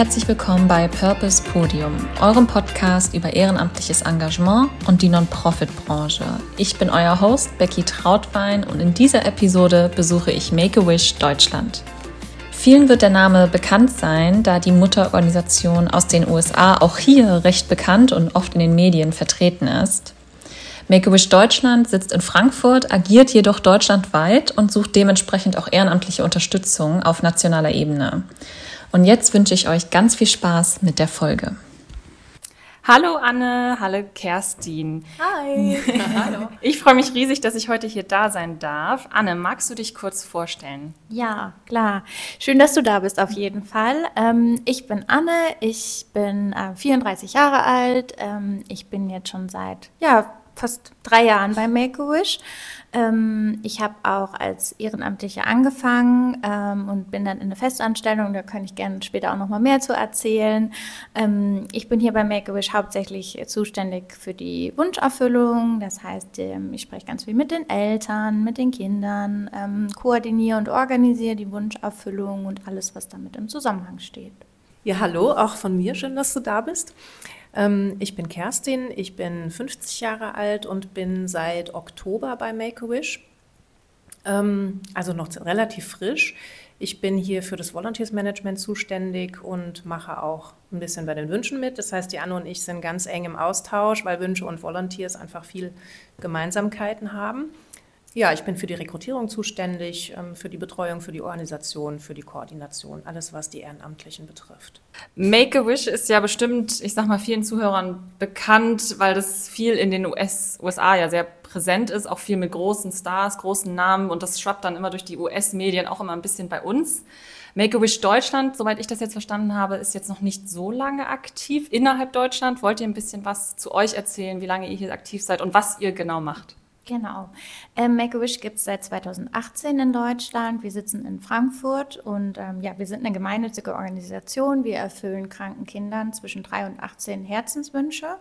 herzlich willkommen bei Purpose Podium, eurem Podcast über ehrenamtliches Engagement und die Non-Profit-Branche. Ich bin euer Host Becky Trautwein und in dieser Episode besuche ich Make-A-Wish Deutschland. Vielen wird der Name bekannt sein, da die Mutterorganisation aus den USA auch hier recht bekannt und oft in den Medien vertreten ist. Make-A-Wish Deutschland sitzt in Frankfurt, agiert jedoch deutschlandweit und sucht dementsprechend auch ehrenamtliche Unterstützung auf nationaler Ebene. Und jetzt wünsche ich euch ganz viel Spaß mit der Folge. Hallo Anne, hallo Kerstin. Hi. hallo. Ich freue mich riesig, dass ich heute hier da sein darf. Anne, magst du dich kurz vorstellen? Ja, klar. Schön, dass du da bist auf jeden Fall. Ähm, ich bin Anne, ich bin äh, 34 Jahre alt. Ähm, ich bin jetzt schon seit ja, fast drei Jahren bei Make-A-Wish. Ähm, ich habe auch als Ehrenamtliche angefangen ähm, und bin dann in eine Festanstellung. Da kann ich gerne später auch noch mal mehr zu erzählen. Ähm, ich bin hier bei Make-A-Wish hauptsächlich zuständig für die Wunscherfüllung. Das heißt, ähm, ich spreche ganz viel mit den Eltern, mit den Kindern, ähm, koordiniere und organisiere die Wunscherfüllung und alles, was damit im Zusammenhang steht. Ja, hallo, auch von mir. Schön, dass du da bist. Ähm, ich bin Kerstin, ich bin 50 Jahre alt und bin seit Oktober bei Make-A-Wish. Ähm, also noch relativ frisch. Ich bin hier für das Volunteers Management zuständig und mache auch ein bisschen bei den Wünschen mit. Das heißt, die Anne und ich sind ganz eng im Austausch, weil Wünsche und Volunteers einfach viel Gemeinsamkeiten haben. Ja, ich bin für die Rekrutierung zuständig, ähm, für die Betreuung, für die Organisation, für die Koordination, alles, was die Ehrenamtlichen betrifft. Make-A-Wish ist ja bestimmt, ich sag mal, vielen Zuhörern bekannt, weil das viel in den US, USA ja sehr präsent ist, auch viel mit großen Stars, großen Namen und das schwappt dann immer durch die US-Medien auch immer ein bisschen bei uns. Make-A-Wish Deutschland, soweit ich das jetzt verstanden habe, ist jetzt noch nicht so lange aktiv innerhalb Deutschland. Wollt ihr ein bisschen was zu euch erzählen, wie lange ihr hier aktiv seid und was ihr genau macht? Genau. Ähm, Make-A-Wish gibt es seit 2018 in Deutschland. Wir sitzen in Frankfurt und ähm, ja, wir sind eine gemeinnützige Organisation. Wir erfüllen kranken Kindern zwischen 3 und 18 Herzenswünsche.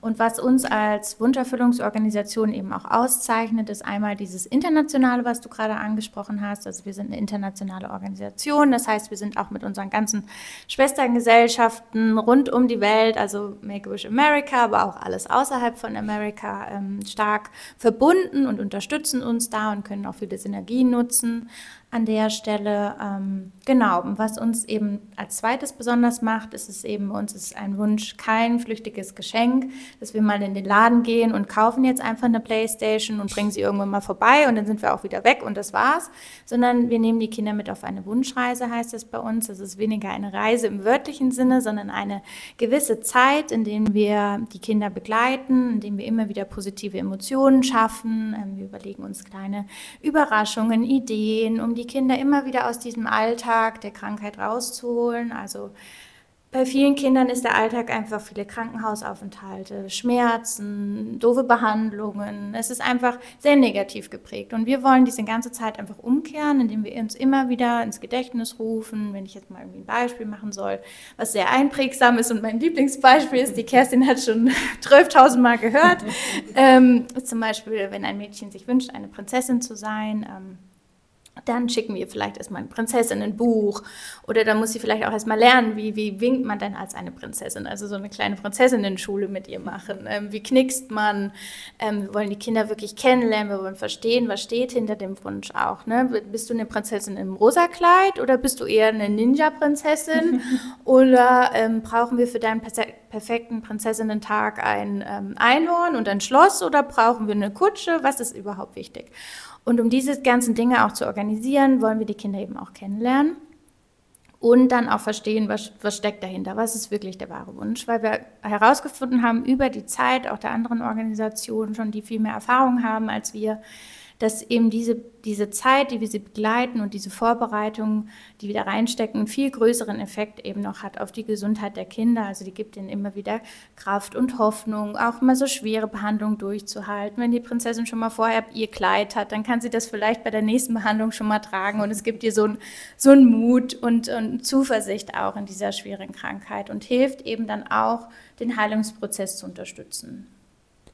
Und was uns als Wunscherfüllungsorganisation eben auch auszeichnet, ist einmal dieses Internationale, was du gerade angesprochen hast. Also wir sind eine internationale Organisation. Das heißt, wir sind auch mit unseren ganzen Schwestergesellschaften rund um die Welt, also Make-A-Wish America, aber auch alles außerhalb von Amerika, ähm, stark verbunden und unterstützen uns da und können auch viele Synergien nutzen an der Stelle. Ähm, genau, und was uns eben als zweites besonders macht, ist es eben, uns ist ein Wunsch kein flüchtiges Geschenk, dass wir mal in den Laden gehen und kaufen jetzt einfach eine Playstation und bringen sie irgendwann mal vorbei und dann sind wir auch wieder weg und das war's, sondern wir nehmen die Kinder mit auf eine Wunschreise, heißt es bei uns. Das ist weniger eine Reise im wörtlichen Sinne, sondern eine gewisse Zeit, in der wir die Kinder begleiten, in der wir immer wieder positive Emotionen schaffen. Ähm, wir überlegen uns kleine Überraschungen, Ideen, um die Kinder immer wieder aus diesem Alltag der Krankheit rauszuholen. Also bei vielen Kindern ist der Alltag einfach viele Krankenhausaufenthalte, Schmerzen, doofe Behandlungen. Es ist einfach sehr negativ geprägt. Und wir wollen diese ganze Zeit einfach umkehren, indem wir uns immer wieder ins Gedächtnis rufen. Wenn ich jetzt mal irgendwie ein Beispiel machen soll, was sehr einprägsam ist und mein Lieblingsbeispiel ist, die Kerstin hat schon 12.000 Mal gehört, ähm, zum Beispiel, wenn ein Mädchen sich wünscht, eine Prinzessin zu sein. Ähm, dann schicken wir vielleicht erstmal ein Prinzessinnenbuch oder dann muss sie vielleicht auch erstmal lernen, wie, wie winkt man denn als eine Prinzessin, also so eine kleine Prinzessinnen-Schule mit ihr machen. Ähm, wie knickst man? Ähm, wir wollen die Kinder wirklich kennenlernen, wir wollen verstehen, was steht hinter dem Wunsch auch. Ne? Bist du eine Prinzessin im rosa Kleid oder bist du eher eine Ninja-Prinzessin oder ähm, brauchen wir für deinen perfekten Prinzessinnentag ein ähm, Einhorn und ein Schloss oder brauchen wir eine Kutsche? Was ist überhaupt wichtig? Und um diese ganzen Dinge auch zu organisieren, wollen wir die Kinder eben auch kennenlernen und dann auch verstehen, was, was steckt dahinter, was ist wirklich der wahre Wunsch, weil wir herausgefunden haben über die Zeit auch der anderen Organisationen schon, die viel mehr Erfahrung haben als wir, dass eben diese, diese Zeit, die wir sie begleiten und diese Vorbereitung, die wir da reinstecken, einen viel größeren Effekt eben noch hat auf die Gesundheit der Kinder. Also die gibt ihnen immer wieder Kraft und Hoffnung, auch mal so schwere Behandlungen durchzuhalten. Wenn die Prinzessin schon mal vorher ihr Kleid hat, dann kann sie das vielleicht bei der nächsten Behandlung schon mal tragen und es gibt ihr so einen so Mut und, und Zuversicht auch in dieser schweren Krankheit und hilft eben dann auch, den Heilungsprozess zu unterstützen.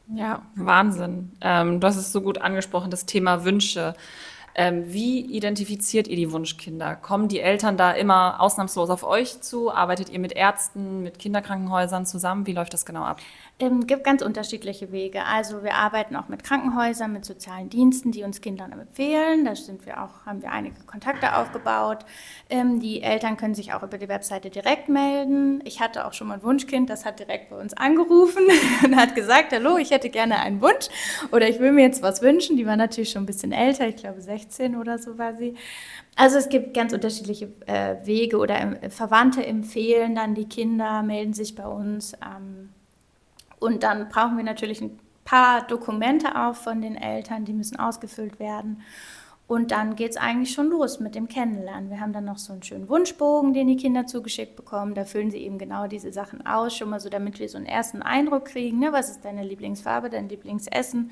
Ja, Wahnsinn. Ähm, du hast es so gut angesprochen, das Thema Wünsche. Ähm, wie identifiziert ihr die Wunschkinder? Kommen die Eltern da immer ausnahmslos auf euch zu? Arbeitet ihr mit Ärzten, mit Kinderkrankenhäusern zusammen? Wie läuft das genau ab? Ähm, gibt ganz unterschiedliche Wege. Also wir arbeiten auch mit Krankenhäusern, mit sozialen Diensten, die uns Kindern empfehlen. Da sind wir auch, haben wir einige Kontakte aufgebaut. Ähm, die Eltern können sich auch über die Webseite direkt melden. Ich hatte auch schon mal ein Wunschkind, das hat direkt bei uns angerufen und hat gesagt, hallo, ich hätte gerne einen Wunsch oder ich will mir jetzt was wünschen. Die war natürlich schon ein bisschen älter, ich glaube 16 oder so war sie. Also es gibt ganz unterschiedliche äh, Wege oder äh, Verwandte empfehlen dann die Kinder, melden sich bei uns. Ähm, und dann brauchen wir natürlich ein paar Dokumente auch von den Eltern, die müssen ausgefüllt werden. Und dann geht es eigentlich schon los mit dem Kennenlernen. Wir haben dann noch so einen schönen Wunschbogen, den die Kinder zugeschickt bekommen. Da füllen sie eben genau diese Sachen aus, schon mal so, damit wir so einen ersten Eindruck kriegen. Ne? Was ist deine Lieblingsfarbe, dein Lieblingsessen?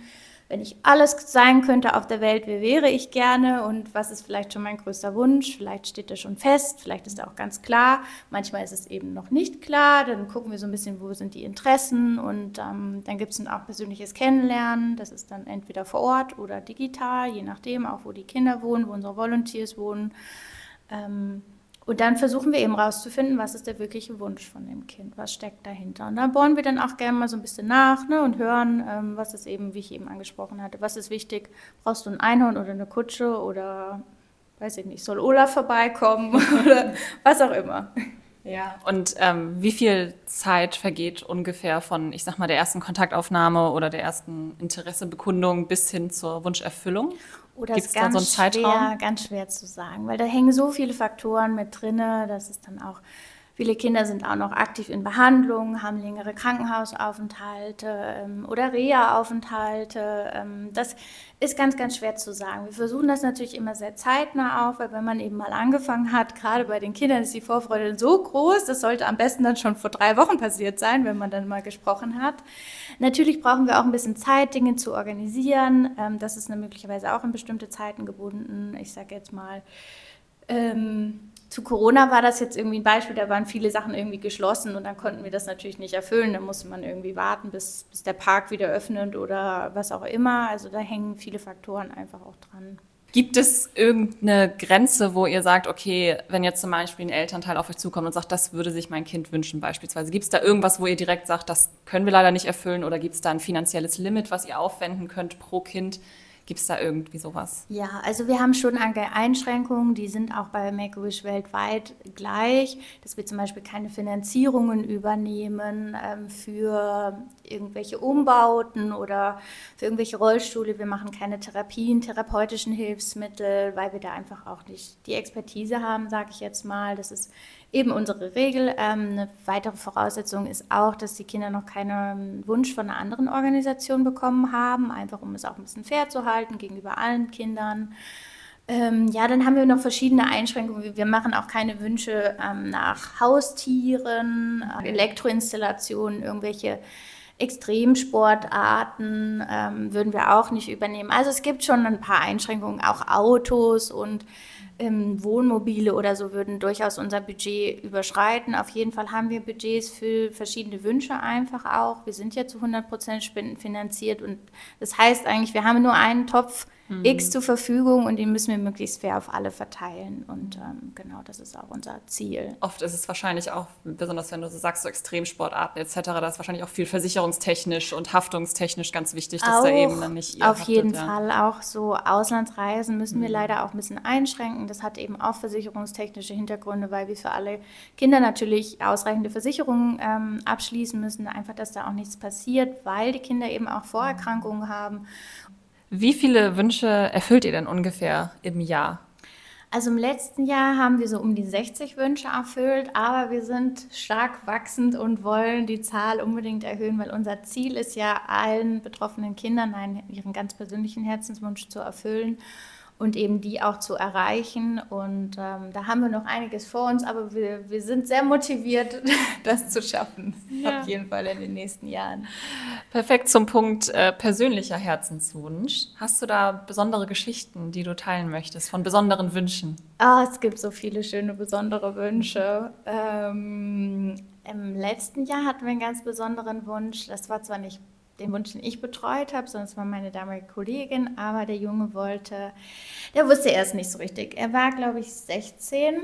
Wenn ich alles sein könnte auf der Welt, wer wäre ich gerne und was ist vielleicht schon mein größter Wunsch? Vielleicht steht er schon fest, vielleicht ist er auch ganz klar. Manchmal ist es eben noch nicht klar. Dann gucken wir so ein bisschen, wo sind die Interessen und ähm, dann gibt es auch persönliches Kennenlernen. Das ist dann entweder vor Ort oder digital, je nachdem, auch wo die Kinder wohnen, wo unsere Volunteers wohnen. Ähm, und dann versuchen wir eben rauszufinden, was ist der wirkliche Wunsch von dem Kind, was steckt dahinter. Und da bohren wir dann auch gerne mal so ein bisschen nach ne, und hören, ähm, was ist eben, wie ich eben angesprochen hatte, was ist wichtig, brauchst du ein Einhorn oder eine Kutsche oder, weiß ich nicht, soll Olaf vorbeikommen oder was auch immer. Ja, und ähm, wie viel Zeit vergeht ungefähr von, ich sag mal, der ersten Kontaktaufnahme oder der ersten Interessebekundung bis hin zur Wunscherfüllung? Oder Gibt es da so einen Zeitraum? Schwer, ganz schwer zu sagen, weil da hängen so viele Faktoren mit drin, dass es dann auch Viele Kinder sind auch noch aktiv in Behandlung, haben längere Krankenhausaufenthalte ähm, oder Reha-Aufenthalte. Ähm, das ist ganz, ganz schwer zu sagen. Wir versuchen das natürlich immer sehr zeitnah auf, weil wenn man eben mal angefangen hat, gerade bei den Kindern ist die Vorfreude so groß, das sollte am besten dann schon vor drei Wochen passiert sein, wenn man dann mal gesprochen hat. Natürlich brauchen wir auch ein bisschen Zeit, Dinge zu organisieren. Ähm, das ist möglicherweise auch in bestimmte Zeiten gebunden. Ich sage jetzt mal, ähm, zu Corona war das jetzt irgendwie ein Beispiel, da waren viele Sachen irgendwie geschlossen und dann konnten wir das natürlich nicht erfüllen. Da musste man irgendwie warten, bis, bis der Park wieder öffnet oder was auch immer. Also da hängen viele Faktoren einfach auch dran. Gibt es irgendeine Grenze, wo ihr sagt, okay, wenn jetzt zum Beispiel ein Elternteil auf euch zukommt und sagt, das würde sich mein Kind wünschen beispielsweise, gibt es da irgendwas, wo ihr direkt sagt, das können wir leider nicht erfüllen oder gibt es da ein finanzielles Limit, was ihr aufwenden könnt pro Kind? Gibt es da irgendwie sowas? Ja, also wir haben schon Einschränkungen, die sind auch bei Make-A-Wish weltweit gleich, dass wir zum Beispiel keine Finanzierungen übernehmen ähm, für irgendwelche Umbauten oder für irgendwelche Rollstühle. Wir machen keine Therapien, therapeutischen Hilfsmittel, weil wir da einfach auch nicht die Expertise haben, sage ich jetzt mal. Das ist eben unsere Regel. Ähm, eine weitere Voraussetzung ist auch, dass die Kinder noch keinen Wunsch von einer anderen Organisation bekommen haben, einfach um es auch ein bisschen fair zu halten gegenüber allen Kindern. Ähm, ja, dann haben wir noch verschiedene Einschränkungen. Wir machen auch keine Wünsche ähm, nach Haustieren, äh, Elektroinstallationen, irgendwelche Extremsportarten ähm, würden wir auch nicht übernehmen. Also es gibt schon ein paar Einschränkungen, auch Autos und ähm, Wohnmobile oder so würden durchaus unser Budget überschreiten. Auf jeden Fall haben wir Budgets für verschiedene Wünsche einfach auch. Wir sind ja zu 100 Prozent spendenfinanziert und das heißt eigentlich, wir haben nur einen Topf mhm. X zur Verfügung und den müssen wir möglichst fair auf alle verteilen. Und ähm, genau, das ist auch unser Ziel. Oft ist es wahrscheinlich auch, besonders wenn du so sagst, so Extremsportarten etc., da ist wahrscheinlich auch viel versicherungstechnisch und haftungstechnisch ganz wichtig, dass auch, da eben dann nicht ihr Auf haftet, jeden ja. Fall. Auch so Auslandsreisen müssen mhm. wir leider auch ein bisschen einschränken. Das hat eben auch versicherungstechnische Hintergründe, weil wir für alle Kinder natürlich ausreichende Versicherungen ähm, abschließen müssen. Einfach, dass da auch nichts passiert, weil die Kinder eben auch Vorerkrankungen haben. Wie viele Wünsche erfüllt ihr denn ungefähr im Jahr? Also im letzten Jahr haben wir so um die 60 Wünsche erfüllt, aber wir sind stark wachsend und wollen die Zahl unbedingt erhöhen, weil unser Ziel ist ja, allen betroffenen Kindern einen, ihren ganz persönlichen Herzenswunsch zu erfüllen und eben die auch zu erreichen. Und ähm, da haben wir noch einiges vor uns, aber wir, wir sind sehr motiviert, das zu schaffen. Ja. Auf jeden Fall in den nächsten Jahren. Perfekt zum Punkt äh, persönlicher Herzenswunsch. Hast du da besondere Geschichten, die du teilen möchtest, von besonderen Wünschen? Ah, es gibt so viele schöne, besondere Wünsche. Ähm, Im letzten Jahr hatten wir einen ganz besonderen Wunsch. Das war zwar nicht den Wunsch, den ich betreut habe, sondern es war meine damalige Kollegin. Aber der Junge wollte, der wusste erst nicht so richtig. Er war, glaube ich, 16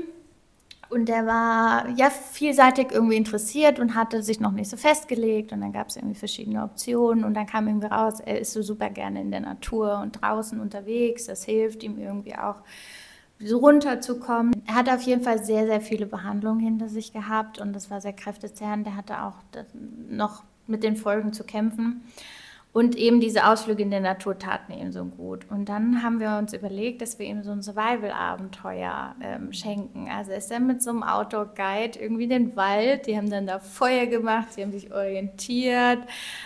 und der war ja vielseitig irgendwie interessiert und hatte sich noch nicht so festgelegt. Und dann gab es irgendwie verschiedene Optionen. Und dann kam irgendwie raus, er ist so super gerne in der Natur und draußen unterwegs. Das hilft ihm irgendwie auch so runterzukommen. Er hat auf jeden Fall sehr, sehr viele Behandlungen hinter sich gehabt und das war sehr kräftezehrend. Der hatte auch noch mit den Folgen zu kämpfen. Und eben diese Ausflüge in der Natur taten ihm so gut. Und dann haben wir uns überlegt, dass wir ihm so ein Survival-Abenteuer ähm, schenken. Also ist er mit so einem Outdoor-Guide irgendwie in den Wald. Die haben dann da Feuer gemacht, sie haben sich orientiert,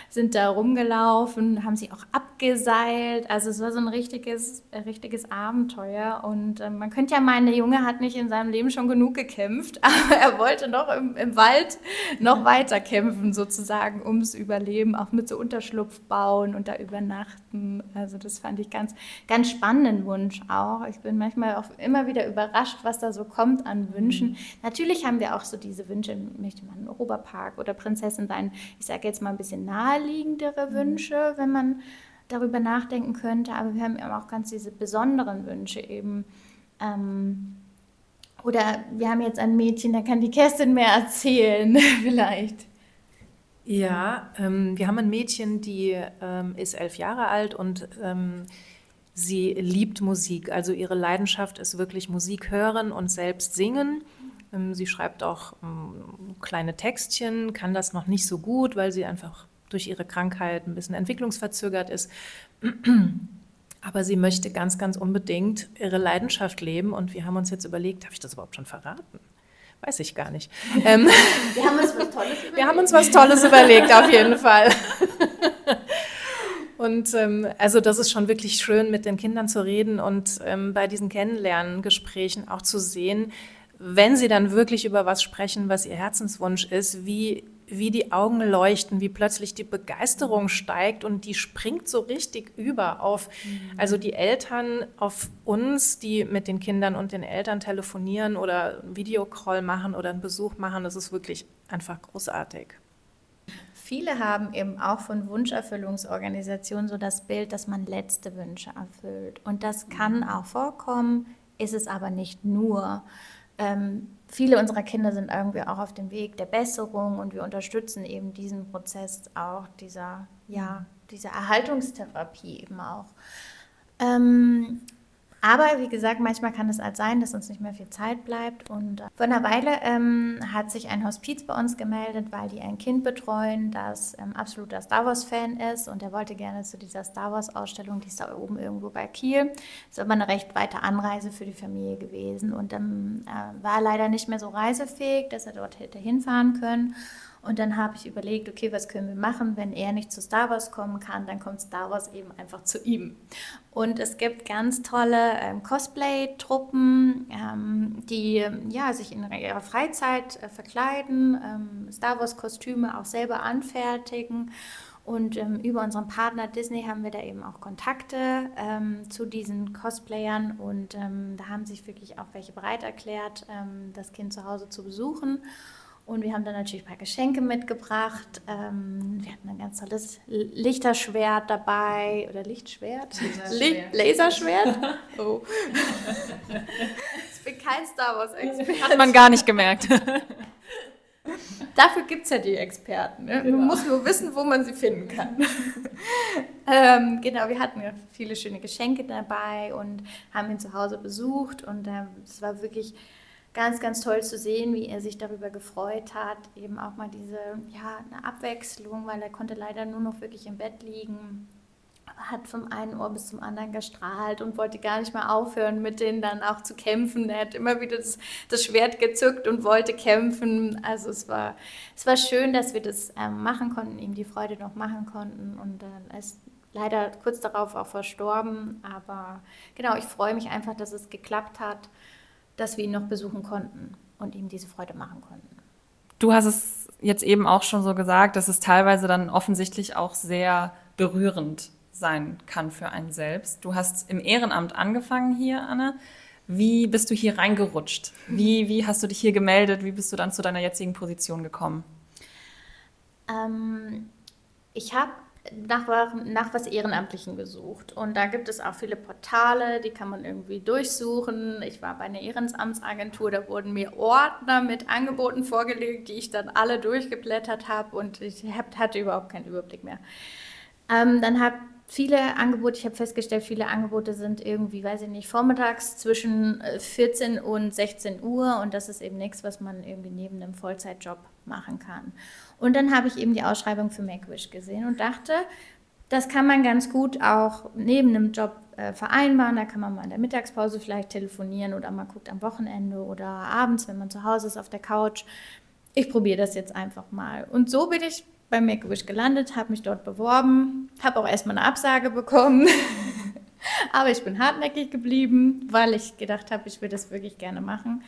sind da rumgelaufen, haben sich auch abgeseilt. Also es war so ein richtiges, äh, richtiges Abenteuer. Und äh, man könnte ja meinen, der Junge hat nicht in seinem Leben schon genug gekämpft, aber er wollte noch im, im Wald noch weiter kämpfen, sozusagen, ums Überleben, auch mit so Unterschlupfbahnen bauen und da übernachten. Also das fand ich ganz, ganz spannenden Wunsch auch. Ich bin manchmal auch immer wieder überrascht, was da so kommt an Wünschen. Mhm. Natürlich haben wir auch so diese Wünsche, möchte man im Oberpark oder Prinzessin sein. Ich sage jetzt mal ein bisschen naheliegendere mhm. Wünsche, wenn man darüber nachdenken könnte. Aber wir haben eben auch ganz diese besonderen Wünsche eben. Ähm, oder wir haben jetzt ein Mädchen, da kann die Kerstin mehr erzählen, vielleicht. Ja, ähm, wir haben ein Mädchen, die ähm, ist elf Jahre alt und ähm, sie liebt Musik. Also ihre Leidenschaft ist wirklich Musik hören und selbst singen. Ähm, sie schreibt auch ähm, kleine Textchen, kann das noch nicht so gut, weil sie einfach durch ihre Krankheit ein bisschen entwicklungsverzögert ist. Aber sie möchte ganz, ganz unbedingt ihre Leidenschaft leben und wir haben uns jetzt überlegt, darf ich das überhaupt schon verraten? Weiß ich gar nicht. Ähm, wir haben uns was Tolles überlegt. Wir haben uns was Tolles überlegt, auf jeden Fall. Und ähm, also das ist schon wirklich schön, mit den Kindern zu reden und ähm, bei diesen Kennenlerngesprächen auch zu sehen, wenn sie dann wirklich über was sprechen, was ihr Herzenswunsch ist, wie wie die Augen leuchten, wie plötzlich die Begeisterung steigt und die springt so richtig über auf, mhm. also die Eltern auf uns, die mit den Kindern und den Eltern telefonieren oder einen Videocall machen oder einen Besuch machen. Das ist wirklich einfach großartig. Viele haben eben auch von Wunscherfüllungsorganisationen so das Bild, dass man letzte Wünsche erfüllt. Und das kann mhm. auch vorkommen, ist es aber nicht nur. Ähm, viele unserer Kinder sind irgendwie auch auf dem Weg der Besserung und wir unterstützen eben diesen Prozess auch dieser, ja, dieser Erhaltungstherapie eben auch. Ähm, aber wie gesagt, manchmal kann es halt sein, dass uns nicht mehr viel Zeit bleibt. Und äh, vor einer Weile ähm, hat sich ein Hospiz bei uns gemeldet, weil die ein Kind betreuen, das ähm, absoluter Star Wars-Fan ist. Und er wollte gerne zu dieser Star Wars-Ausstellung, die ist da oben irgendwo bei Kiel. Ist aber eine recht weite Anreise für die Familie gewesen. Und dann äh, war er leider nicht mehr so reisefähig, dass er dort hätte hinfahren können. Und dann habe ich überlegt, okay, was können wir machen, wenn er nicht zu Star Wars kommen kann, dann kommt Star Wars eben einfach zu ihm. Und es gibt ganz tolle ähm, Cosplay-Truppen, ähm, die ja, sich in ihrer Freizeit äh, verkleiden, ähm, Star Wars-Kostüme auch selber anfertigen. Und ähm, über unseren Partner Disney haben wir da eben auch Kontakte ähm, zu diesen Cosplayern und ähm, da haben sich wirklich auch welche bereit erklärt, ähm, das Kind zu Hause zu besuchen. Und wir haben dann natürlich ein paar Geschenke mitgebracht. Ähm, wir hatten ein ganz tolles Lichterschwert dabei. Oder Lichtschwert? Laserschwert. Laserschwert? Oh. ich bin kein Star Wars-Experte. Hat man gar nicht gemerkt. Dafür gibt es ja die Experten. Ne? Genau. Man muss nur wissen, wo man sie finden kann. ähm, genau, wir hatten ja viele schöne Geschenke dabei und haben ihn zu Hause besucht. Und ähm, es war wirklich ganz, ganz toll zu sehen, wie er sich darüber gefreut hat. Eben auch mal diese, ja, eine Abwechslung, weil er konnte leider nur noch wirklich im Bett liegen. Aber hat vom einen Ohr bis zum anderen gestrahlt und wollte gar nicht mehr aufhören, mit denen dann auch zu kämpfen. Er hat immer wieder das, das Schwert gezückt und wollte kämpfen. Also es war, es war schön, dass wir das ähm, machen konnten, ihm die Freude noch machen konnten. Und äh, ist leider kurz darauf auch verstorben. Aber genau, ich freue mich einfach, dass es geklappt hat dass wir ihn noch besuchen konnten und ihm diese Freude machen konnten. Du hast es jetzt eben auch schon so gesagt, dass es teilweise dann offensichtlich auch sehr berührend sein kann für einen selbst. Du hast im Ehrenamt angefangen hier, Anne. Wie bist du hier reingerutscht? Wie, wie hast du dich hier gemeldet? Wie bist du dann zu deiner jetzigen Position gekommen? Ähm, ich habe nach, nach was Ehrenamtlichen gesucht. Und da gibt es auch viele Portale, die kann man irgendwie durchsuchen. Ich war bei einer Ehrenamtsagentur, da wurden mir Ordner mit Angeboten vorgelegt, die ich dann alle durchgeblättert habe und ich hab, hatte überhaupt keinen Überblick mehr. Ähm, dann habe viele Angebote, ich habe festgestellt, viele Angebote sind irgendwie, weiß ich nicht, vormittags zwischen 14 äh, und 16 Uhr und das ist eben nichts, was man irgendwie neben einem Vollzeitjob machen kann. Und dann habe ich eben die Ausschreibung für Make-Wish gesehen und dachte, das kann man ganz gut auch neben einem Job äh, vereinbaren. Da kann man mal in der Mittagspause vielleicht telefonieren oder mal guckt am Wochenende oder abends, wenn man zu Hause ist auf der Couch. Ich probiere das jetzt einfach mal. Und so bin ich bei Make-A-Wish gelandet, habe mich dort beworben, habe auch erstmal eine Absage bekommen. Aber ich bin hartnäckig geblieben, weil ich gedacht habe, ich will das wirklich gerne machen.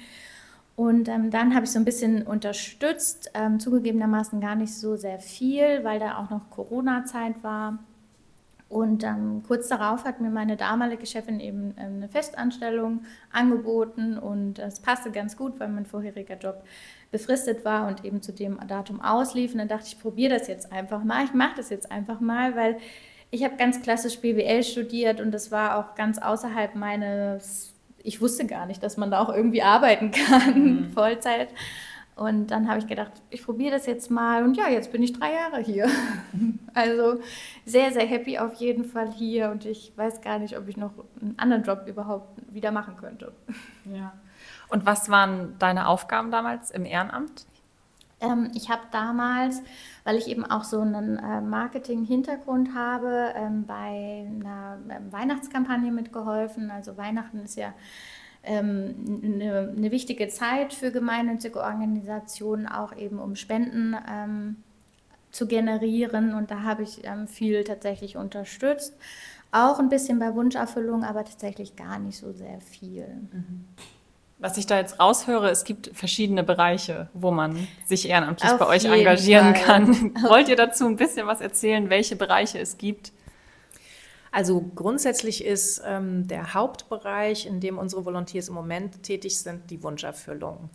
Und ähm, dann habe ich so ein bisschen unterstützt, ähm, zugegebenermaßen gar nicht so sehr viel, weil da auch noch Corona-Zeit war. Und ähm, kurz darauf hat mir meine damalige Chefin eben ähm, eine Festanstellung angeboten und es passte ganz gut, weil mein vorheriger Job befristet war und eben zu dem Datum auslief. Und dann dachte ich, ich probiere das jetzt einfach mal. Ich mache das jetzt einfach mal, weil ich habe ganz klassisch BWL studiert und das war auch ganz außerhalb meines, ich wusste gar nicht, dass man da auch irgendwie arbeiten kann, mhm. Vollzeit. Und dann habe ich gedacht, ich probiere das jetzt mal. Und ja, jetzt bin ich drei Jahre hier. Also sehr, sehr happy auf jeden Fall hier. Und ich weiß gar nicht, ob ich noch einen anderen Job überhaupt wieder machen könnte. Ja. Und was waren deine Aufgaben damals im Ehrenamt? Ähm, ich habe damals, weil ich eben auch so einen äh, Marketing-Hintergrund habe, ähm, bei einer ähm, Weihnachtskampagne mitgeholfen. Also Weihnachten ist ja ähm, eine, eine, wichtige Zeit für gemeinnützige Organisationen, auch eben um Spenden ähm, zu generieren. Und da habe ich ähm, viel tatsächlich unterstützt. Auch ein bisschen bei Wunscherfüllung, aber tatsächlich gar nicht so sehr viel. Mhm was ich da jetzt raushöre, es gibt verschiedene Bereiche, wo man sich ehrenamtlich Auf bei euch engagieren Fall. kann. Wollt ihr dazu ein bisschen was erzählen, welche Bereiche es gibt? Also grundsätzlich ist ähm, der Hauptbereich, in dem unsere Volunteers im Moment tätig sind, die Wunscherfüllung.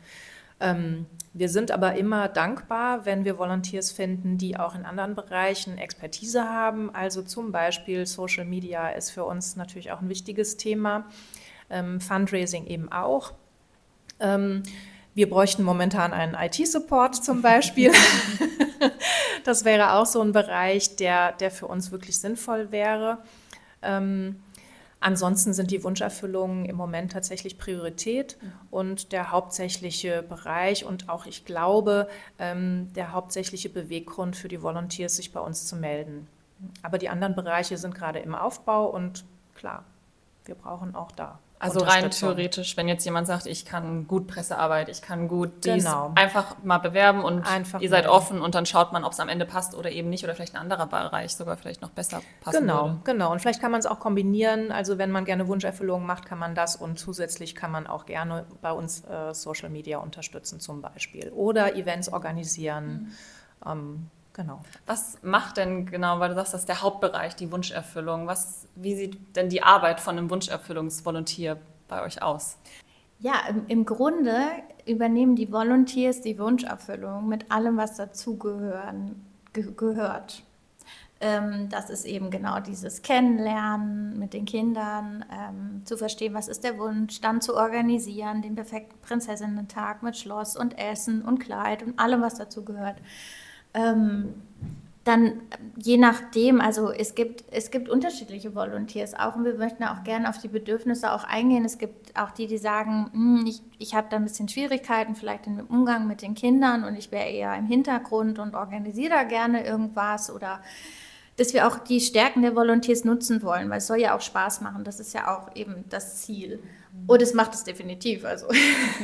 Ähm, wir sind aber immer dankbar, wenn wir Volunteers finden, die auch in anderen Bereichen Expertise haben. Also zum Beispiel Social Media ist für uns natürlich auch ein wichtiges Thema. Ähm, Fundraising eben auch. Ähm, wir bräuchten momentan einen IT-Support zum Beispiel. das wäre auch so ein Bereich, der, der für uns wirklich sinnvoll wäre. Ähm, ansonsten sind die Wunscherfüllungen im Moment tatsächlich Priorität und der hauptsächliche Bereich und auch, ich glaube, ähm, der hauptsächliche Beweggrund für die Volunteers, sich bei uns zu melden. Aber die anderen Bereiche sind gerade im Aufbau und klar, wir brauchen auch da also rein theoretisch, wenn jetzt jemand sagt, ich kann gut Pressearbeit, ich kann gut dies, genau. einfach mal bewerben und einfach ihr seid offen und dann schaut man, ob es am Ende passt oder eben nicht oder vielleicht ein anderer Bereich sogar vielleicht noch besser passen Genau, würde. genau. Und vielleicht kann man es auch kombinieren. Also wenn man gerne Wunscherfüllung macht, kann man das und zusätzlich kann man auch gerne bei uns äh, Social Media unterstützen zum Beispiel oder Events organisieren. Mhm. Ähm, Genau. Was macht denn genau, weil du sagst, das ist der Hauptbereich, die Wunscherfüllung. Was, wie sieht denn die Arbeit von einem Wunscherfüllungsvolontier bei euch aus? Ja, im, Grunde übernehmen die Volunteers die Wunscherfüllung mit allem, was dazugehören ge gehört. Ähm, das ist eben genau dieses Kennenlernen mit den Kindern, ähm, zu verstehen, was ist der Wunsch, dann zu organisieren, den perfekten Prinzessinnen-Tag mit Schloss und Essen und Kleid und allem, was dazugehört. Ähm, dann je nachdem, also es gibt, es gibt unterschiedliche Volunteers auch und wir möchten auch gerne auf die Bedürfnisse auch eingehen. Es gibt auch die, die sagen, hm, ich, ich habe da ein bisschen Schwierigkeiten vielleicht im Umgang mit den Kindern und ich wäre eher im Hintergrund und organisiere da gerne irgendwas oder dass wir auch die Stärken der Volunteers nutzen wollen, weil es soll ja auch Spaß machen. Das ist ja auch eben das Ziel. Und es macht es definitiv. Also.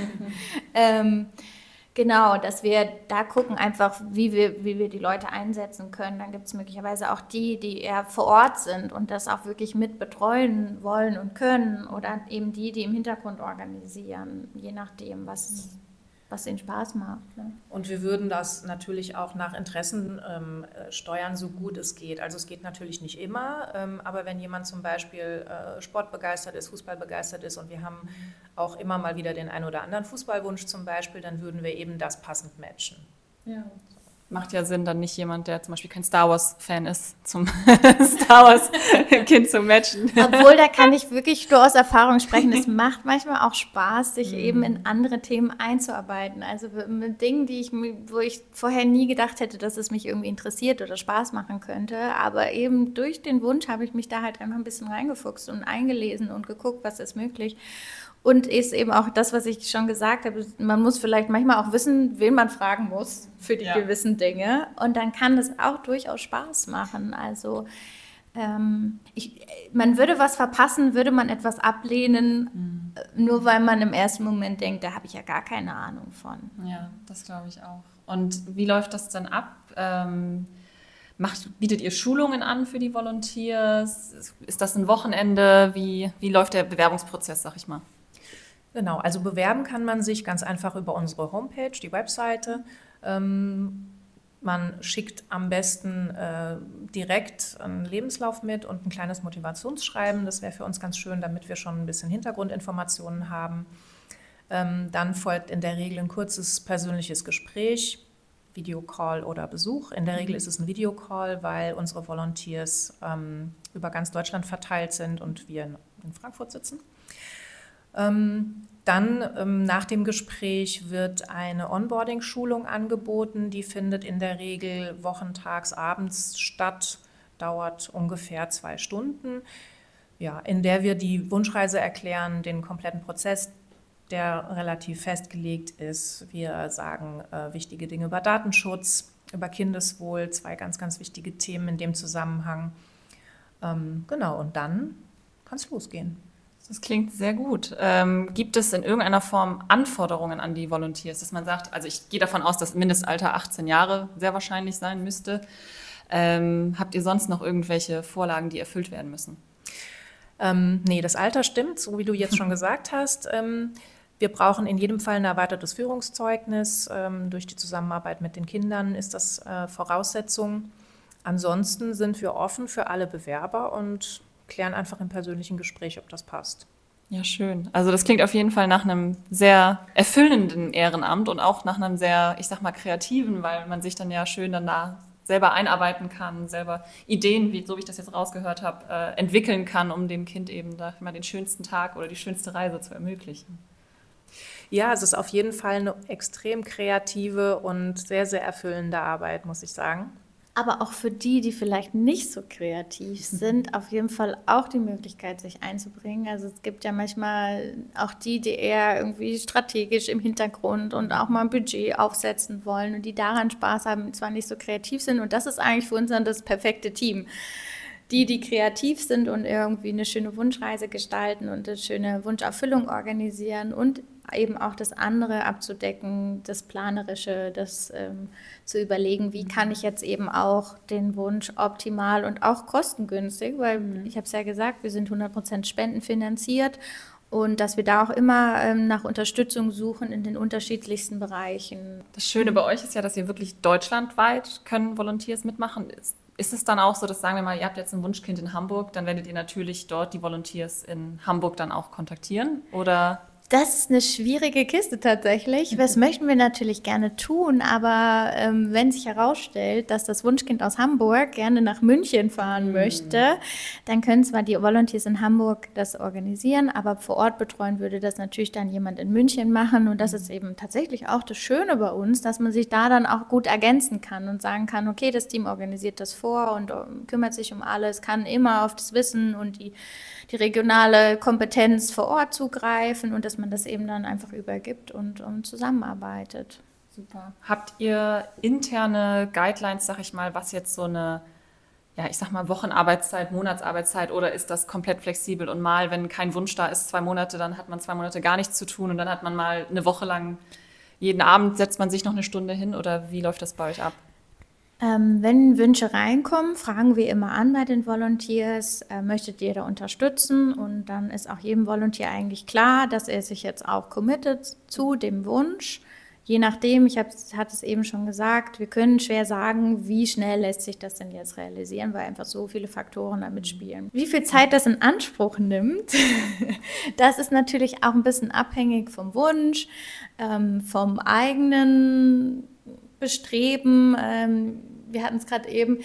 ähm, Genau, dass wir da gucken einfach, wie wir, wie wir die Leute einsetzen können. Dann gibt es möglicherweise auch die, die eher vor Ort sind und das auch wirklich mit betreuen wollen und können oder eben die, die im Hintergrund organisieren, je nachdem, was, was ihnen Spaß macht. Ne? Und wir würden das natürlich auch nach Interessen ähm, äh, steuern, so gut es geht. Also es geht natürlich nicht immer, ähm, aber wenn jemand zum Beispiel äh, sportbegeistert ist, Fußballbegeistert ist und wir haben auch immer mal wieder den einen oder anderen Fußballwunsch zum Beispiel, dann würden wir eben das passend matchen. Ja. Macht ja Sinn, dann nicht jemand, der zum Beispiel kein Star Wars-Fan ist, zum Star Wars-Kind zu matchen. Obwohl, da kann ich wirklich nur aus Erfahrung sprechen. Es macht manchmal auch Spaß, sich mhm. eben in andere Themen einzuarbeiten. Also mit Dingen, die ich, wo ich vorher nie gedacht hätte, dass es mich irgendwie interessiert oder Spaß machen könnte. Aber eben durch den Wunsch habe ich mich da halt einfach ein bisschen reingefuchst und eingelesen und geguckt, was ist möglich. Und ist eben auch das, was ich schon gesagt habe, man muss vielleicht manchmal auch wissen, wen man fragen muss für die ja. gewissen Dinge. Und dann kann es auch durchaus Spaß machen. Also ähm, ich, man würde was verpassen, würde man etwas ablehnen, mhm. nur weil man im ersten Moment denkt, da habe ich ja gar keine Ahnung von. Ja, das glaube ich auch. Und wie läuft das dann ab? Ähm, macht, bietet ihr Schulungen an für die Volunteers? Ist das ein Wochenende? Wie, wie läuft der Bewerbungsprozess, sag ich mal? Genau, also bewerben kann man sich ganz einfach über unsere Homepage, die Webseite. Ähm, man schickt am besten äh, direkt einen Lebenslauf mit und ein kleines Motivationsschreiben. Das wäre für uns ganz schön, damit wir schon ein bisschen Hintergrundinformationen haben. Ähm, dann folgt in der Regel ein kurzes persönliches Gespräch, Videocall oder Besuch. In der Regel ist es ein Videocall, weil unsere Volunteers ähm, über ganz Deutschland verteilt sind und wir in, in Frankfurt sitzen. Ähm, dann ähm, nach dem Gespräch wird eine Onboarding-Schulung angeboten. Die findet in der Regel wochentags abends statt, dauert ungefähr zwei Stunden, ja, in der wir die Wunschreise erklären, den kompletten Prozess, der relativ festgelegt ist. Wir sagen äh, wichtige Dinge über Datenschutz, über Kindeswohl, zwei ganz, ganz wichtige Themen in dem Zusammenhang. Ähm, genau, und dann kann es losgehen. Das klingt sehr gut. Ähm, gibt es in irgendeiner Form Anforderungen an die Volunteers, dass man sagt, also ich gehe davon aus, dass Mindestalter 18 Jahre sehr wahrscheinlich sein müsste. Ähm, habt ihr sonst noch irgendwelche Vorlagen, die erfüllt werden müssen? Ähm, nee, das Alter stimmt, so wie du jetzt schon gesagt hast. Ähm, wir brauchen in jedem Fall ein erweitertes Führungszeugnis. Ähm, durch die Zusammenarbeit mit den Kindern ist das äh, Voraussetzung. Ansonsten sind wir offen für alle Bewerber und klären einfach im persönlichen Gespräch, ob das passt. Ja, schön. Also das klingt auf jeden Fall nach einem sehr erfüllenden Ehrenamt und auch nach einem sehr, ich sag mal, kreativen, weil man sich dann ja schön danach selber einarbeiten kann, selber Ideen, wie, so wie ich das jetzt rausgehört habe, äh, entwickeln kann, um dem Kind eben da immer den schönsten Tag oder die schönste Reise zu ermöglichen. Ja, es ist auf jeden Fall eine extrem kreative und sehr, sehr erfüllende Arbeit, muss ich sagen aber auch für die, die vielleicht nicht so kreativ mhm. sind, auf jeden Fall auch die Möglichkeit, sich einzubringen. Also es gibt ja manchmal auch die, die eher irgendwie strategisch im Hintergrund und auch mal ein Budget aufsetzen wollen und die daran Spaß haben, zwar nicht so kreativ sind. Und das ist eigentlich für uns dann das perfekte Team. Die, die kreativ sind und irgendwie eine schöne Wunschreise gestalten und eine schöne Wunscherfüllung organisieren und eben auch das andere abzudecken, das Planerische, das ähm, zu überlegen, wie kann ich jetzt eben auch den Wunsch optimal und auch kostengünstig, weil mhm. ich habe es ja gesagt, wir sind 100% spendenfinanziert und dass wir da auch immer ähm, nach Unterstützung suchen in den unterschiedlichsten Bereichen. Das Schöne bei euch ist ja, dass ihr wirklich deutschlandweit können Volunteers mitmachen. Ist, ist es dann auch so, dass sagen wir mal, ihr habt jetzt ein Wunschkind in Hamburg, dann werdet ihr natürlich dort die Volunteers in Hamburg dann auch kontaktieren oder das ist eine schwierige Kiste tatsächlich. Das möchten wir natürlich gerne tun, aber ähm, wenn sich herausstellt, dass das Wunschkind aus Hamburg gerne nach München fahren mhm. möchte, dann können zwar die Volunteers in Hamburg das organisieren, aber vor Ort betreuen würde das natürlich dann jemand in München machen. Und das ist eben tatsächlich auch das Schöne bei uns, dass man sich da dann auch gut ergänzen kann und sagen kann, okay, das Team organisiert das vor und ähm, kümmert sich um alles, kann immer auf das Wissen und die die regionale Kompetenz vor Ort zugreifen und dass man das eben dann einfach übergibt und, und zusammenarbeitet. Super. Habt ihr interne Guidelines, sag ich mal, was jetzt so eine, ja, ich sag mal, Wochenarbeitszeit, Monatsarbeitszeit oder ist das komplett flexibel und mal, wenn kein Wunsch da ist, zwei Monate, dann hat man zwei Monate gar nichts zu tun und dann hat man mal eine Woche lang jeden Abend setzt man sich noch eine Stunde hin oder wie läuft das bei euch ab? Ähm, wenn Wünsche reinkommen, fragen wir immer an bei den Volunteers, äh, möchtet ihr da unterstützen? Und dann ist auch jedem Volunteer eigentlich klar, dass er sich jetzt auch committet zu dem Wunsch. Je nachdem, ich hatte es eben schon gesagt, wir können schwer sagen, wie schnell lässt sich das denn jetzt realisieren, weil einfach so viele Faktoren damit spielen. Wie viel Zeit das in Anspruch nimmt, das ist natürlich auch ein bisschen abhängig vom Wunsch, ähm, vom eigenen bestreben. Ähm, wir hatten es gerade eben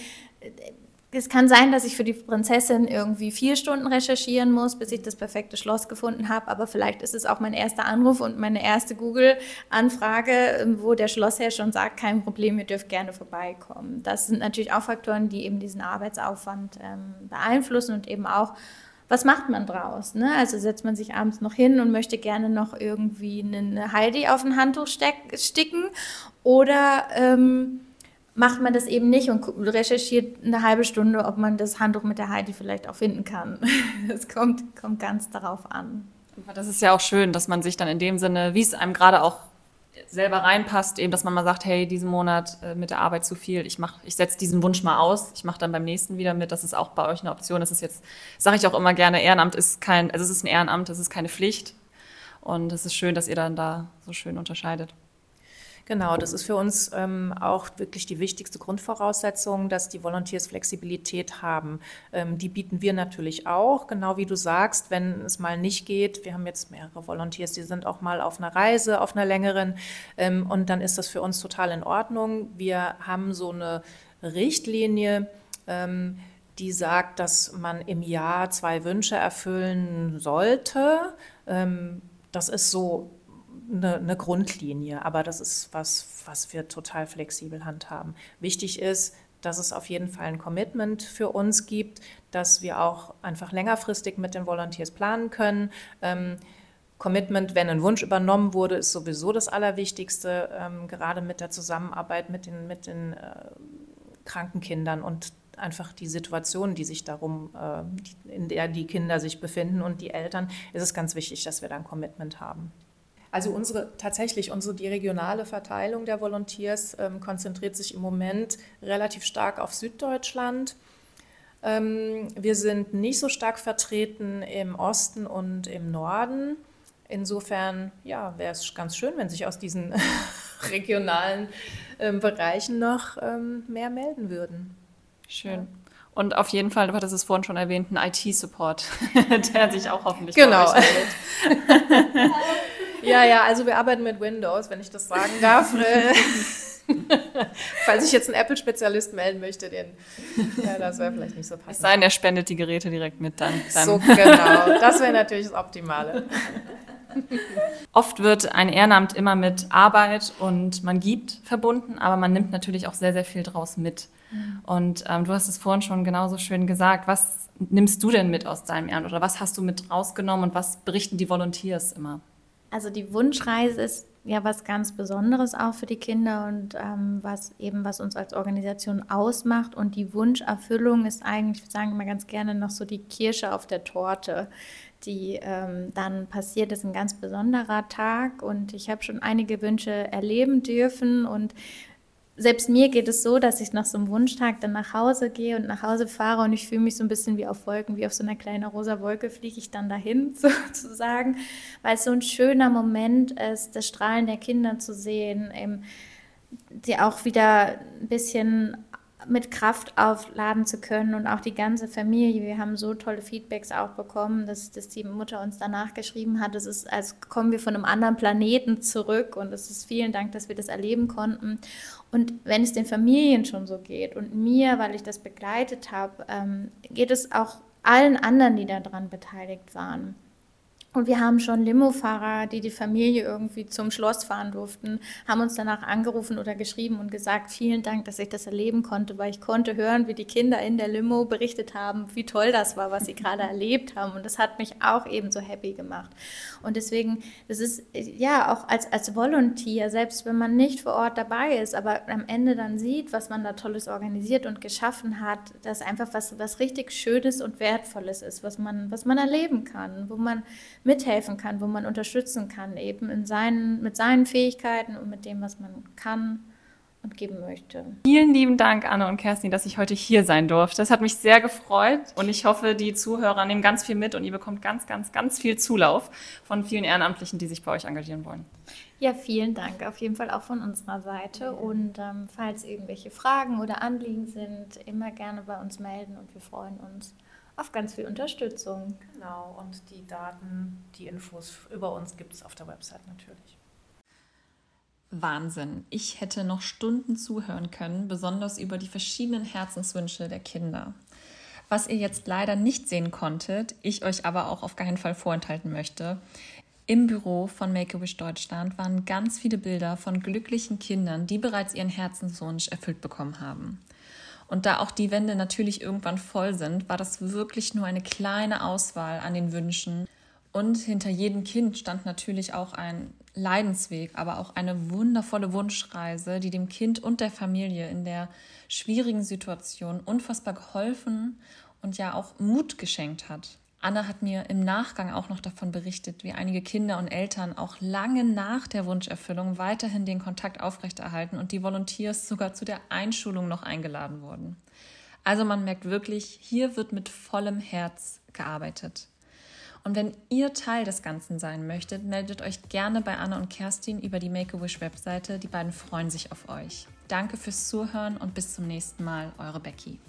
es kann sein, dass ich für die Prinzessin irgendwie vier Stunden recherchieren muss, bis ich das perfekte Schloss gefunden habe. Aber vielleicht ist es auch mein erster Anruf und meine erste Google-Anfrage, wo der Schlossherr schon sagt, kein Problem, ihr dürft gerne vorbeikommen. Das sind natürlich auch Faktoren, die eben diesen Arbeitsaufwand ähm, beeinflussen und eben auch, was macht man draus? Ne? Also setzt man sich abends noch hin und möchte gerne noch irgendwie eine Heidi auf ein Handtuch sticken oder... Ähm, macht man das eben nicht und recherchiert eine halbe Stunde, ob man das Handtuch mit der Heidi vielleicht auch finden kann. Es kommt, kommt ganz darauf an. Das ist ja auch schön, dass man sich dann in dem Sinne, wie es einem gerade auch selber reinpasst, eben, dass man mal sagt, hey, diesen Monat äh, mit der Arbeit zu viel, ich mach, ich setze diesen Wunsch mal aus, ich mache dann beim nächsten wieder mit. Das ist auch bei euch eine Option. Das ist jetzt, sage ich auch immer gerne, Ehrenamt ist kein, also es ist ein Ehrenamt, es ist keine Pflicht. Und es ist schön, dass ihr dann da so schön unterscheidet. Genau, das ist für uns ähm, auch wirklich die wichtigste Grundvoraussetzung, dass die Volunteers Flexibilität haben. Ähm, die bieten wir natürlich auch, genau wie du sagst, wenn es mal nicht geht. Wir haben jetzt mehrere Volunteers, die sind auch mal auf einer Reise, auf einer längeren ähm, und dann ist das für uns total in Ordnung. Wir haben so eine Richtlinie, ähm, die sagt, dass man im Jahr zwei Wünsche erfüllen sollte. Ähm, das ist so eine, eine, Grundlinie, aber das ist was, was wir total flexibel handhaben. Wichtig ist, dass es auf jeden Fall ein Commitment für uns gibt, dass wir auch einfach längerfristig mit den Volunteers planen können. Ähm, Commitment, wenn ein Wunsch übernommen wurde, ist sowieso das Allerwichtigste, ähm, gerade mit der Zusammenarbeit mit den, mit den äh, kranken Kindern und einfach die Situation, die sich darum, äh, in der die Kinder sich befinden und die Eltern, ist es ganz wichtig, dass wir da ein Commitment haben. Also unsere tatsächlich unsere die regionale Verteilung der Volunteers ähm, konzentriert sich im Moment relativ stark auf Süddeutschland. Ähm, wir sind nicht so stark vertreten im Osten und im Norden. Insofern ja, wäre es ganz schön, wenn sich aus diesen regionalen ähm, Bereichen noch ähm, mehr melden würden. Schön. Ja. Und auf jeden Fall, du hattest es vorhin schon erwähnt, ein IT-Support, der sich auch hoffentlich genau. Ja, ja, also wir arbeiten mit Windows, wenn ich das sagen darf. Falls ich jetzt einen Apple-Spezialist melden möchte, den, ja, das wäre vielleicht nicht so passend. Es sei denn, er spendet die Geräte direkt mit dann. dann. So, genau. Das wäre natürlich das Optimale. Oft wird ein Ehrenamt immer mit Arbeit und man gibt verbunden, aber man nimmt natürlich auch sehr, sehr viel draus mit. Mhm. Und ähm, du hast es vorhin schon genauso schön gesagt. Was nimmst du denn mit aus deinem Ehrenamt oder was hast du mit rausgenommen und was berichten die Volunteers immer? Also die Wunschreise ist ja was ganz Besonderes auch für die Kinder und ähm, was eben, was uns als Organisation ausmacht. Und die Wunscherfüllung ist eigentlich, wir sagen immer ganz gerne, noch so die Kirsche auf der Torte, die ähm, dann passiert. Das ist ein ganz besonderer Tag und ich habe schon einige Wünsche erleben dürfen und selbst mir geht es so, dass ich nach so einem Wunschtag dann nach Hause gehe und nach Hause fahre und ich fühle mich so ein bisschen wie auf Wolken, wie auf so einer kleinen rosa Wolke fliege ich dann dahin sozusagen, weil es so ein schöner Moment ist, das Strahlen der Kinder zu sehen, eben, die auch wieder ein bisschen mit Kraft aufladen zu können und auch die ganze Familie. Wir haben so tolle Feedbacks auch bekommen, dass, dass die Mutter uns danach geschrieben hat. Es ist, als kommen wir von einem anderen Planeten zurück und es ist vielen Dank, dass wir das erleben konnten. Und wenn es den Familien schon so geht und mir, weil ich das begleitet habe, ähm, geht es auch allen anderen, die daran beteiligt waren. Und wir haben schon Limofahrer, die die Familie irgendwie zum Schloss fahren durften, haben uns danach angerufen oder geschrieben und gesagt, vielen Dank, dass ich das erleben konnte, weil ich konnte hören, wie die Kinder in der Limo berichtet haben, wie toll das war, was sie gerade erlebt haben. Und das hat mich auch eben so happy gemacht. Und deswegen, das ist ja auch als, als Volunteer, selbst wenn man nicht vor Ort dabei ist, aber am Ende dann sieht, was man da Tolles organisiert und geschaffen hat, dass einfach was, was richtig Schönes und Wertvolles ist, was man, was man erleben kann, wo man mithelfen kann, wo man unterstützen kann, eben in seinen, mit seinen Fähigkeiten und mit dem, was man kann und geben möchte. Vielen lieben Dank, Anne und Kerstin, dass ich heute hier sein durfte. Das hat mich sehr gefreut und ich hoffe, die Zuhörer nehmen ganz viel mit und ihr bekommt ganz, ganz, ganz viel Zulauf von vielen Ehrenamtlichen, die sich bei euch engagieren wollen. Ja, vielen Dank. Auf jeden Fall auch von unserer Seite. Und ähm, falls irgendwelche Fragen oder Anliegen sind, immer gerne bei uns melden und wir freuen uns auf ganz viel Unterstützung. Genau, und die Daten, die Infos über uns gibt es auf der Website natürlich. Wahnsinn. Ich hätte noch Stunden zuhören können, besonders über die verschiedenen Herzenswünsche der Kinder. Was ihr jetzt leider nicht sehen konntet, ich euch aber auch auf keinen Fall vorenthalten möchte. Im Büro von Make-A-Wish Deutschland waren ganz viele Bilder von glücklichen Kindern, die bereits ihren Herzenswunsch erfüllt bekommen haben. Und da auch die Wände natürlich irgendwann voll sind, war das wirklich nur eine kleine Auswahl an den Wünschen. Und hinter jedem Kind stand natürlich auch ein Leidensweg, aber auch eine wundervolle Wunschreise, die dem Kind und der Familie in der schwierigen Situation unfassbar geholfen und ja auch Mut geschenkt hat. Anna hat mir im Nachgang auch noch davon berichtet, wie einige Kinder und Eltern auch lange nach der Wunscherfüllung weiterhin den Kontakt aufrechterhalten und die Volunteers sogar zu der Einschulung noch eingeladen wurden. Also man merkt wirklich, hier wird mit vollem Herz gearbeitet. Und wenn ihr Teil des Ganzen sein möchtet, meldet euch gerne bei Anna und Kerstin über die Make-A-Wish-Webseite. Die beiden freuen sich auf euch. Danke fürs Zuhören und bis zum nächsten Mal, eure Becky.